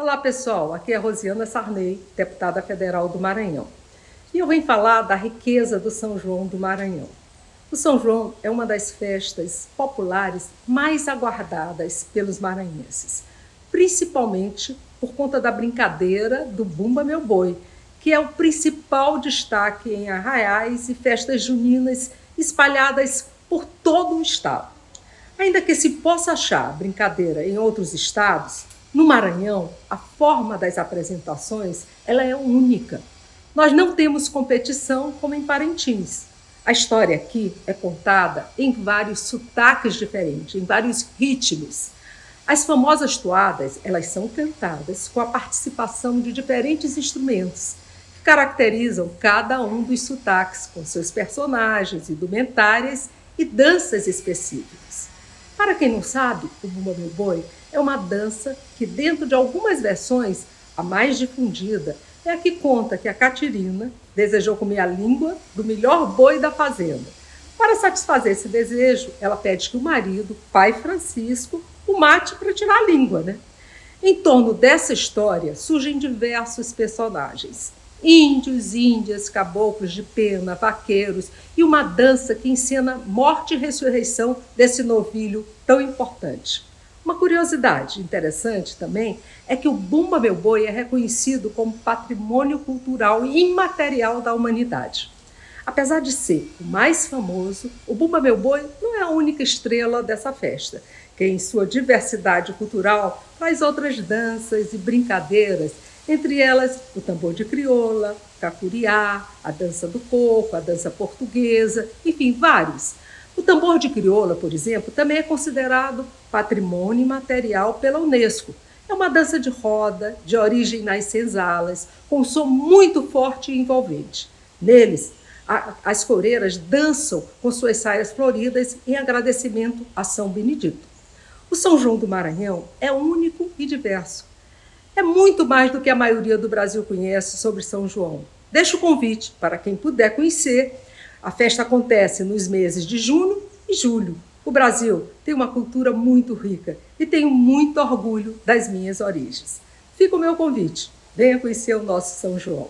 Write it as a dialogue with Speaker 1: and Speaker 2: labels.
Speaker 1: Olá pessoal, aqui é Rosiana Sarney, deputada federal do Maranhão. E eu venho falar da riqueza do São João do Maranhão. O São João é uma das festas populares mais aguardadas pelos maranhenses, principalmente por conta da brincadeira do Bumba Meu Boi, que é o principal destaque em arraiais e festas juninas espalhadas por todo o estado. Ainda que se possa achar brincadeira em outros estados, no Maranhão, a forma das apresentações ela é única. Nós não temos competição como em Parintins. A história aqui é contada em vários sotaques diferentes, em vários ritmos. As famosas toadas, elas são cantadas com a participação de diferentes instrumentos que caracterizam cada um dos sotaques com seus personagens, indumentárias e danças específicas. Para quem não sabe, o Bumba Meu Boi é uma dança que, dentro de algumas versões, a mais difundida é a que conta que a Catirina desejou comer a língua do melhor boi da fazenda. Para satisfazer esse desejo, ela pede que o marido, pai Francisco, o mate para tirar a língua, né? Em torno dessa história surgem diversos personagens índios, índias, caboclos de pena, vaqueiros e uma dança que encena morte e ressurreição desse novilho tão importante. Uma curiosidade interessante também é que o Bumba Meu Boi é reconhecido como patrimônio cultural imaterial da humanidade. Apesar de ser o mais famoso, o Bumba Meu Boi não é a única estrela dessa festa, que em sua diversidade cultural faz outras danças e brincadeiras entre elas o tambor de crioula, cacuriá, a dança do coco, a dança portuguesa, enfim, vários. O tambor de crioula, por exemplo, também é considerado patrimônio imaterial pela Unesco. É uma dança de roda, de origem nas senzalas, com um som muito forte e envolvente. Neles, a, as coreiras dançam com suas saias floridas em agradecimento a São Benedito. O São João do Maranhão é único e diverso é muito mais do que a maioria do Brasil conhece sobre São João. Deixo o convite para quem puder conhecer. A festa acontece nos meses de junho e julho. O Brasil tem uma cultura muito rica e tenho muito orgulho das minhas origens. Fica o meu convite. Venha conhecer o nosso São João.